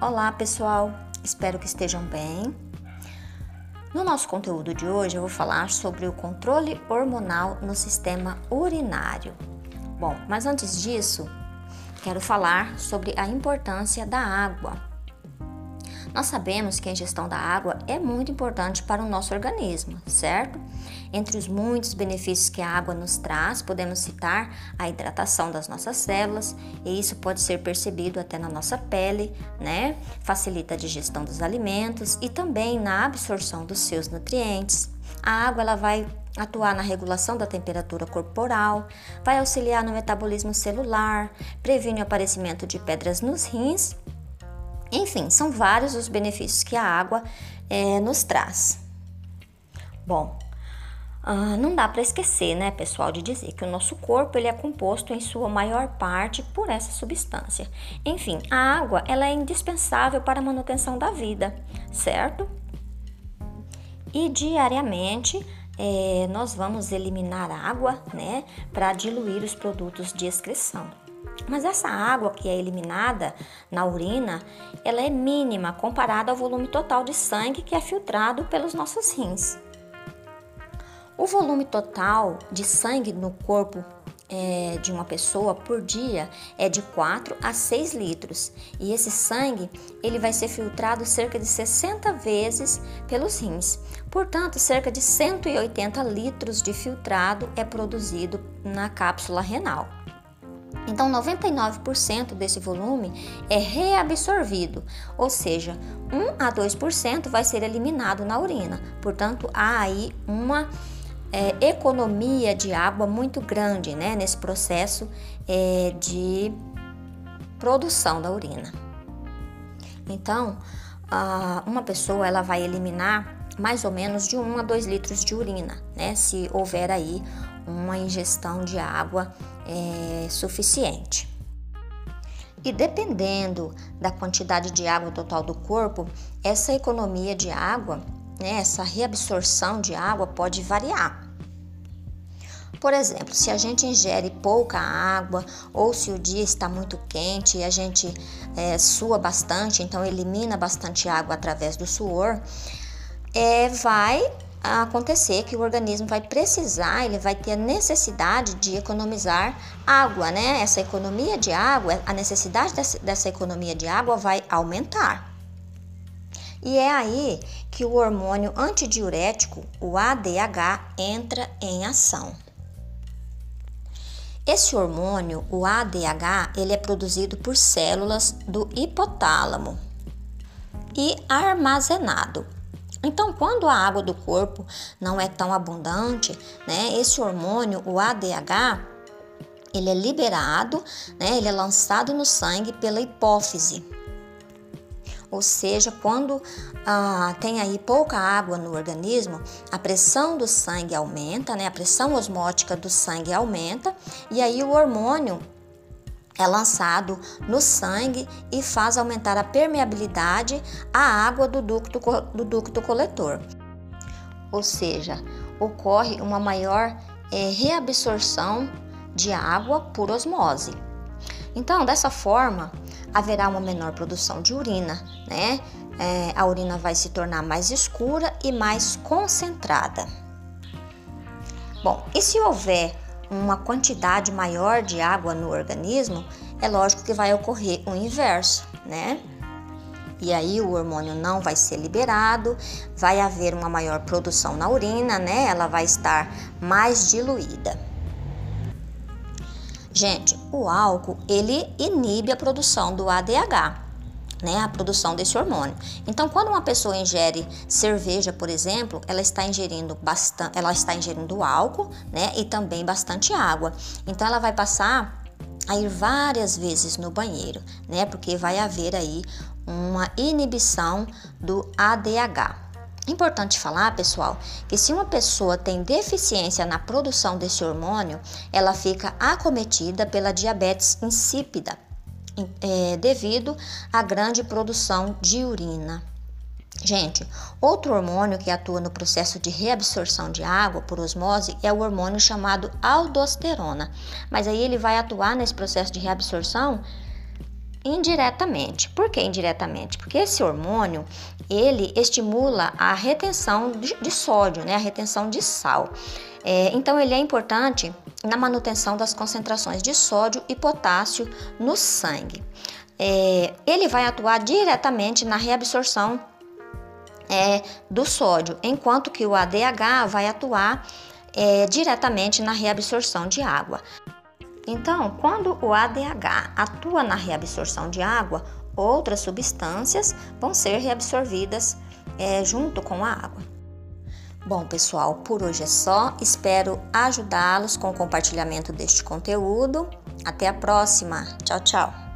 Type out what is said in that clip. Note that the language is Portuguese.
Olá pessoal, espero que estejam bem. No nosso conteúdo de hoje eu vou falar sobre o controle hormonal no sistema urinário. Bom, mas antes disso, quero falar sobre a importância da água nós sabemos que a ingestão da água é muito importante para o nosso organismo, certo? Entre os muitos benefícios que a água nos traz, podemos citar a hidratação das nossas células, e isso pode ser percebido até na nossa pele, né? Facilita a digestão dos alimentos e também na absorção dos seus nutrientes. A água ela vai atuar na regulação da temperatura corporal, vai auxiliar no metabolismo celular, previne o aparecimento de pedras nos rins enfim, são vários os benefícios que a água é, nos traz. Bom, uh, não dá para esquecer, né, pessoal, de dizer que o nosso corpo ele é composto em sua maior parte por essa substância. Enfim, a água ela é indispensável para a manutenção da vida, certo? E diariamente é, nós vamos eliminar água, né, para diluir os produtos de excreção. Mas essa água que é eliminada na urina, ela é mínima comparada ao volume total de sangue que é filtrado pelos nossos rins. O volume total de sangue no corpo é, de uma pessoa por dia é de 4 a 6 litros e esse sangue ele vai ser filtrado cerca de 60 vezes pelos rins. Portanto, cerca de 180 litros de filtrado é produzido na cápsula renal. Então, 99% desse volume é reabsorvido, ou seja, 1 a 2% vai ser eliminado na urina. Portanto, há aí uma é, economia de água muito grande né, nesse processo é, de produção da urina. Então, uma pessoa ela vai eliminar mais ou menos de 1 a 2 litros de urina, né, se houver aí uma ingestão de água é, suficiente. E dependendo da quantidade de água total do corpo, essa economia de água, né, essa reabsorção de água pode variar. Por exemplo, se a gente ingere pouca água ou se o dia está muito quente e a gente é, sua bastante, então elimina bastante água através do suor, é, vai acontecer que o organismo vai precisar, ele vai ter a necessidade de economizar água, né? Essa economia de água, a necessidade dessa, economia de água vai aumentar. E é aí que o hormônio antidiurético, o ADH, entra em ação. Esse hormônio, o ADH, ele é produzido por células do hipotálamo e armazenado então, quando a água do corpo não é tão abundante, né, esse hormônio, o ADH, ele é liberado, né, ele é lançado no sangue pela hipófise. Ou seja, quando ah, tem aí pouca água no organismo, a pressão do sangue aumenta, né, a pressão osmótica do sangue aumenta, e aí o hormônio é lançado no sangue e faz aumentar a permeabilidade à água do ducto, do ducto coletor. Ou seja, ocorre uma maior é, reabsorção de água por osmose. Então, dessa forma, haverá uma menor produção de urina, né? É, a urina vai se tornar mais escura e mais concentrada. Bom, e se houver uma quantidade maior de água no organismo, é lógico que vai ocorrer o inverso, né? E aí o hormônio não vai ser liberado, vai haver uma maior produção na urina, né? Ela vai estar mais diluída. Gente, o álcool ele inibe a produção do ADH, né, a produção desse hormônio. Então, quando uma pessoa ingere cerveja, por exemplo, ela está ingerindo bastante, ela está ingerindo álcool, né, e também bastante água. Então, ela vai passar a ir várias vezes no banheiro, né, porque vai haver aí uma inibição do ADH. Importante falar, pessoal, que se uma pessoa tem deficiência na produção desse hormônio, ela fica acometida pela diabetes insípida é, devido à grande produção de urina. Gente, outro hormônio que atua no processo de reabsorção de água por osmose é o hormônio chamado aldosterona. Mas aí ele vai atuar nesse processo de reabsorção indiretamente. Por que indiretamente? Porque esse hormônio ele estimula a retenção de, de sódio, né? A retenção de sal. É, então ele é importante na manutenção das concentrações de sódio e potássio no sangue. É, ele vai atuar diretamente na reabsorção é, do sódio, enquanto que o ADH vai atuar é, diretamente na reabsorção de água. Então, quando o ADH atua na reabsorção de água, outras substâncias vão ser reabsorvidas é, junto com a água. Bom, pessoal, por hoje é só. Espero ajudá-los com o compartilhamento deste conteúdo. Até a próxima. Tchau, tchau.